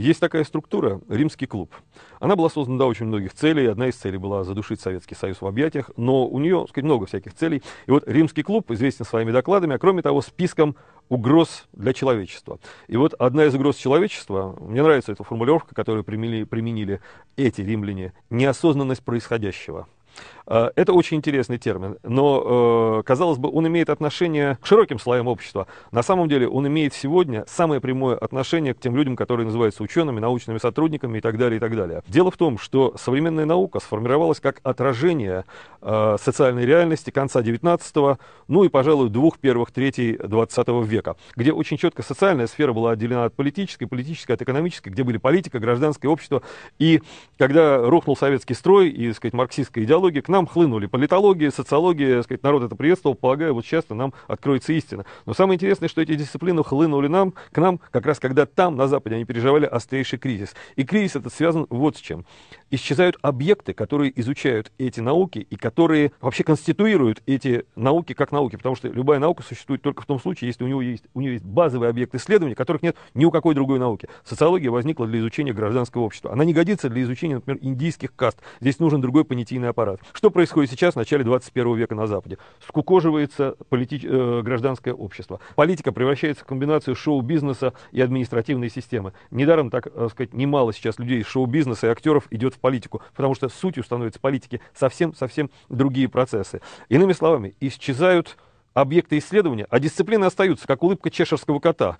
Есть такая структура «Римский клуб». Она была создана для очень многих целей. Одна из целей была задушить Советский Союз в объятиях, но у нее, сказать, много всяких целей. И вот «Римский клуб» известен своими докладами, а кроме того, списком угроз для человечества. И вот одна из угроз человечества, мне нравится эта формулировка, которую применили, применили эти римляне, неосознанность происходящего. Э, это очень интересный термин, но, э, казалось бы, он имеет отношение к широким слоям общества. На самом деле он имеет сегодня самое прямое отношение к тем людям, которые называются учеными, научными сотрудниками и так далее, и так далее. Дело в том, что современная наука сформировалась как отражение э, социальной реальности конца 19 ну и, пожалуй, двух первых третей 20 века, где очень четко социальная сфера была отделена от политической, политической от экономической, где были политика, гражданское общество. И когда рухнул советский строй и, так сказать, марксистская идеология, к нам хлынули политология, социология, сказать, народ это приветствовал, полагаю, вот сейчас нам откроется истина. Но самое интересное, что эти дисциплины хлынули нам, к нам, как раз когда там, на Западе, они переживали острейший кризис. И кризис этот связан вот с чем. Исчезают объекты, которые изучают эти науки и которые вообще конституируют эти науки как науки, потому что любая наука существует только в том случае, если у, него есть, у нее есть базовый объект исследования, которых нет ни у какой другой науки. Социология возникла для изучения гражданского общества. Она не годится для изучения, например, индийских каст. Здесь нужен другой понятийный аппарат. Что происходит сейчас, в начале 21 века на Западе? Скукоживается полити... э, гражданское общество. Политика превращается в комбинацию шоу-бизнеса и административной системы. Недаром, так э, сказать, немало сейчас людей из шоу-бизнеса и актеров идет в политику, потому что сутью становятся политики совсем-совсем другие процессы. Иными словами, исчезают объекты исследования, а дисциплины остаются, как улыбка чешерского кота.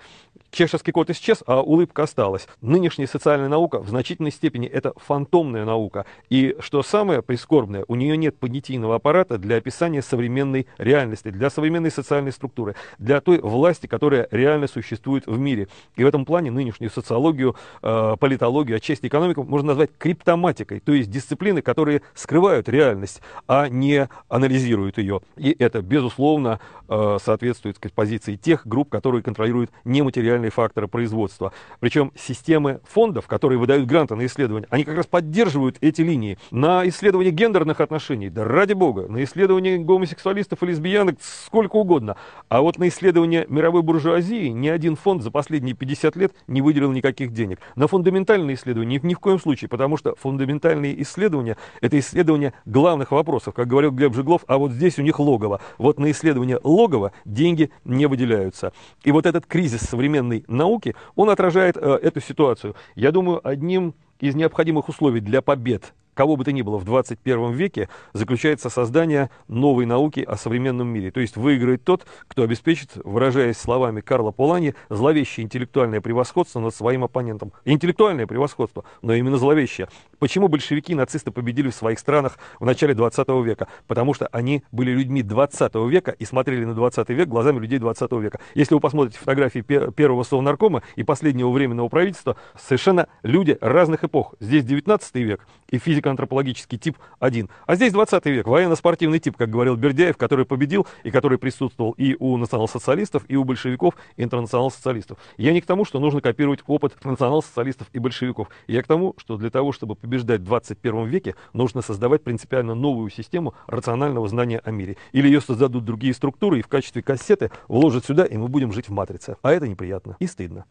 Чешерский кот исчез, а улыбка осталась. Нынешняя социальная наука в значительной степени это фантомная наука. И что самое прискорбное, у нее нет понятийного аппарата для описания современной реальности, для современной социальной структуры, для той власти, которая реально существует в мире. И в этом плане нынешнюю социологию, э, политологию, отчасти экономику можно назвать криптоматикой, то есть дисциплины, которые скрывают реальность, а не анализируют ее. И это, безусловно, э, соответствует сказать, позиции тех групп, которые контролируют нематериальные факторы производства. Причем системы фондов, которые выдают гранты на исследования, они как раз поддерживают эти линии. На исследование гендерных отношений, да ради бога, на исследование гомосексуалистов и лесбиянок сколько угодно. А вот на исследование мировой буржуазии ни один фонд за последние 50 лет не выделил никаких денег. На фундаментальные исследования ни, в коем случае, потому что фундаментальные исследования – это исследование главных вопросов. Как говорил Глеб Жиглов, а вот здесь у них логово. Вот на исследование логово деньги не выделяются. И вот этот кризис современной науки, он отражает э, эту ситуацию. Я думаю, одним из необходимых условий для побед кого бы то ни было в 21 веке заключается создание новой науки о современном мире. То есть выиграет тот, кто обеспечит, выражаясь словами Карла Полани, зловещее интеллектуальное превосходство над своим оппонентом. Интеллектуальное превосходство, но именно зловещее. Почему большевики и нацисты победили в своих странах в начале 20 века? Потому что они были людьми 20 века и смотрели на 20 век глазами людей 20 века. Если вы посмотрите фотографии первого совнаркома и последнего временного правительства, совершенно люди разных эпох. Здесь 19 век и физика антропологический тип один. А здесь 20 век, военно-спортивный тип, как говорил Бердяев, который победил и который присутствовал и у национал-социалистов, и у большевиков, и интернационал-социалистов. Я не к тому, что нужно копировать опыт национал-социалистов и большевиков. Я к тому, что для того, чтобы побеждать в 21 веке, нужно создавать принципиально новую систему рационального знания о мире. Или ее создадут другие структуры и в качестве кассеты вложат сюда, и мы будем жить в матрице. А это неприятно и стыдно.